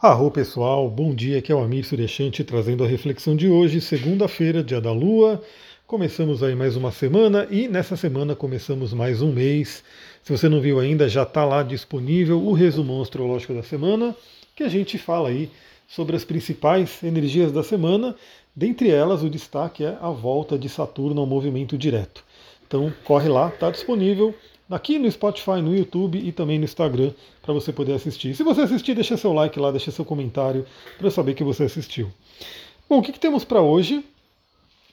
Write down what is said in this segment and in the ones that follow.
Arro pessoal, bom dia, aqui é o Amir Suryashanti trazendo a reflexão de hoje, segunda-feira, dia da Lua. Começamos aí mais uma semana e nessa semana começamos mais um mês. Se você não viu ainda, já está lá disponível o resumo astrológico da semana, que a gente fala aí sobre as principais energias da semana. Dentre elas, o destaque é a volta de Saturno ao movimento direto. Então corre lá, está disponível aqui no Spotify, no YouTube e também no Instagram para você poder assistir. Se você assistir, deixa seu like lá, deixa seu comentário para eu saber que você assistiu. Bom, o que, que temos para hoje?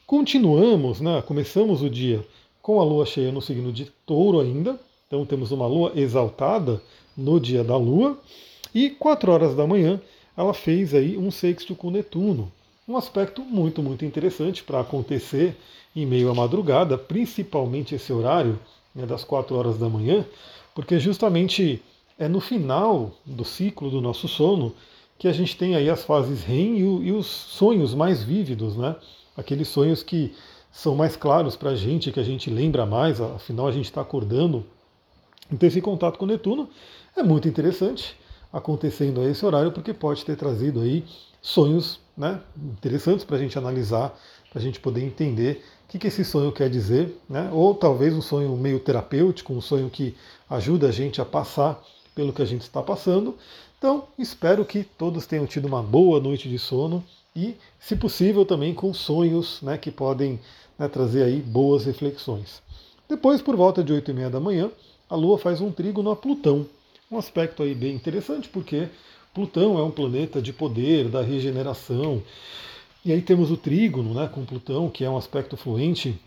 Continuamos, né? Começamos o dia com a lua cheia no signo de Touro ainda. Então temos uma lua exaltada no dia da lua. E 4 horas da manhã ela fez aí um sexto com Netuno. Um aspecto muito, muito interessante para acontecer em meio à madrugada, principalmente esse horário né, das 4 horas da manhã, porque justamente é no final do ciclo do nosso sono que a gente tem aí as fases REM e, e os sonhos mais vívidos, né? Aqueles sonhos que são mais claros para a gente, que a gente lembra mais, afinal a gente está acordando. Então esse contato com Netuno é muito interessante acontecendo a esse horário, porque pode ter trazido aí sonhos né, interessantes para a gente analisar, a gente poder entender o que, que esse sonho quer dizer, né? ou talvez um sonho meio terapêutico, um sonho que ajuda a gente a passar pelo que a gente está passando. Então, espero que todos tenham tido uma boa noite de sono e, se possível, também com sonhos né, que podem né, trazer aí boas reflexões. Depois, por volta de 8 e meia da manhã, a Lua faz um trígono a Plutão. Um aspecto aí bem interessante, porque Plutão é um planeta de poder, da regeneração, e aí temos o trígono né, com Plutão, que é um aspecto fluente,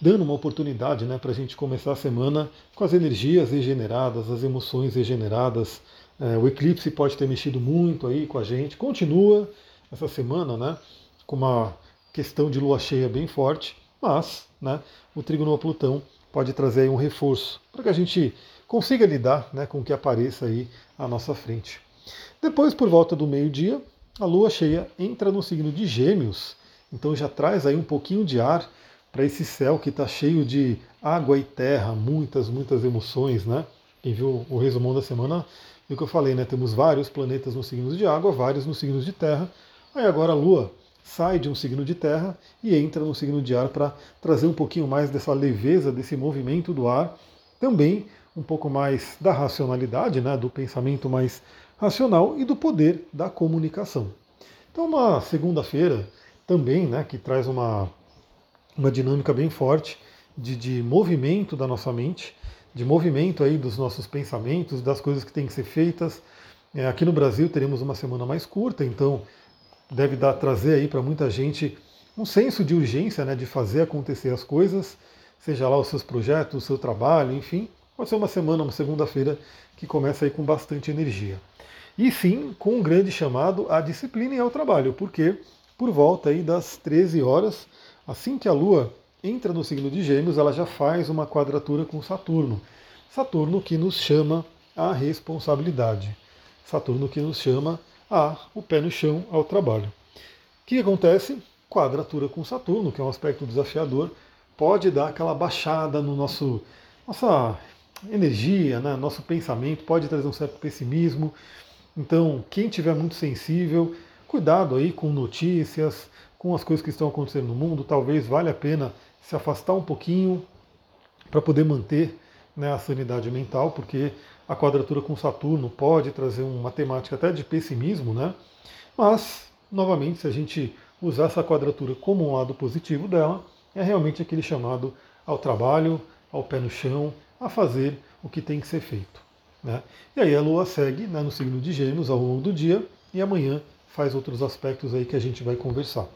dando uma oportunidade né, para a gente começar a semana com as energias regeneradas, as emoções regeneradas. É, o eclipse pode ter mexido muito aí com a gente. Continua essa semana né, com uma questão de lua cheia bem forte, mas né, o trígono a Plutão pode trazer um reforço para que a gente consiga lidar né, com o que apareça aí à nossa frente. Depois, por volta do meio-dia, a lua cheia entra no signo de Gêmeos, então já traz aí um pouquinho de ar para esse céu que está cheio de água e terra, muitas, muitas emoções, né? Quem viu o resumão da semana viu que eu falei, né? Temos vários planetas nos signos de água, vários nos signos de terra. Aí agora a lua sai de um signo de terra e entra no signo de ar para trazer um pouquinho mais dessa leveza, desse movimento do ar, também um pouco mais da racionalidade, né, do pensamento mais racional e do poder da comunicação. Então, uma segunda-feira também, né, que traz uma, uma dinâmica bem forte de, de movimento da nossa mente, de movimento aí dos nossos pensamentos, das coisas que têm que ser feitas. É, aqui no Brasil teremos uma semana mais curta, então deve dar trazer aí para muita gente um senso de urgência, né, de fazer acontecer as coisas, seja lá os seus projetos, o seu trabalho, enfim. Pode ser uma semana, uma segunda-feira que começa aí com bastante energia. E sim, com um grande chamado à disciplina e ao trabalho, porque por volta aí das 13 horas, assim que a Lua entra no signo de Gêmeos, ela já faz uma quadratura com Saturno. Saturno que nos chama à responsabilidade. Saturno que nos chama a o pé no chão ao trabalho. O que acontece? Quadratura com Saturno, que é um aspecto desafiador, pode dar aquela baixada no nosso nossa energia, né, nosso pensamento, pode trazer um certo pessimismo, então, quem tiver muito sensível, cuidado aí com notícias, com as coisas que estão acontecendo no mundo, talvez valha a pena se afastar um pouquinho para poder manter né, a sanidade mental, porque a quadratura com Saturno pode trazer uma temática até de pessimismo, né? Mas, novamente, se a gente usar essa quadratura como um lado positivo dela, é realmente aquele chamado ao trabalho, ao pé no chão, a fazer o que tem que ser feito. Né? E aí a Lua segue né, no signo de Gêmeos ao longo do dia e amanhã faz outros aspectos aí que a gente vai conversar.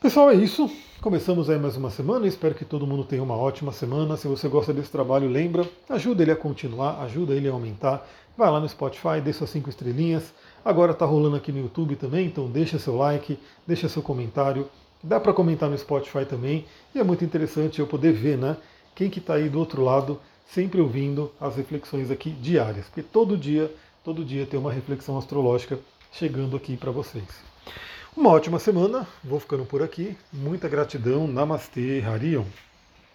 Pessoal, é isso. Começamos aí mais uma semana. Espero que todo mundo tenha uma ótima semana. Se você gosta desse trabalho, lembra, ajuda ele a continuar, ajuda ele a aumentar. Vai lá no Spotify, deixa suas cinco estrelinhas. Agora está rolando aqui no YouTube também, então deixa seu like, deixa seu comentário. Dá para comentar no Spotify também. E é muito interessante eu poder ver, né? Quem que está aí do outro lado sempre ouvindo as reflexões aqui diárias, porque todo dia, todo dia tem uma reflexão astrológica chegando aqui para vocês. Uma ótima semana, vou ficando por aqui. Muita gratidão. Namastê, Harion.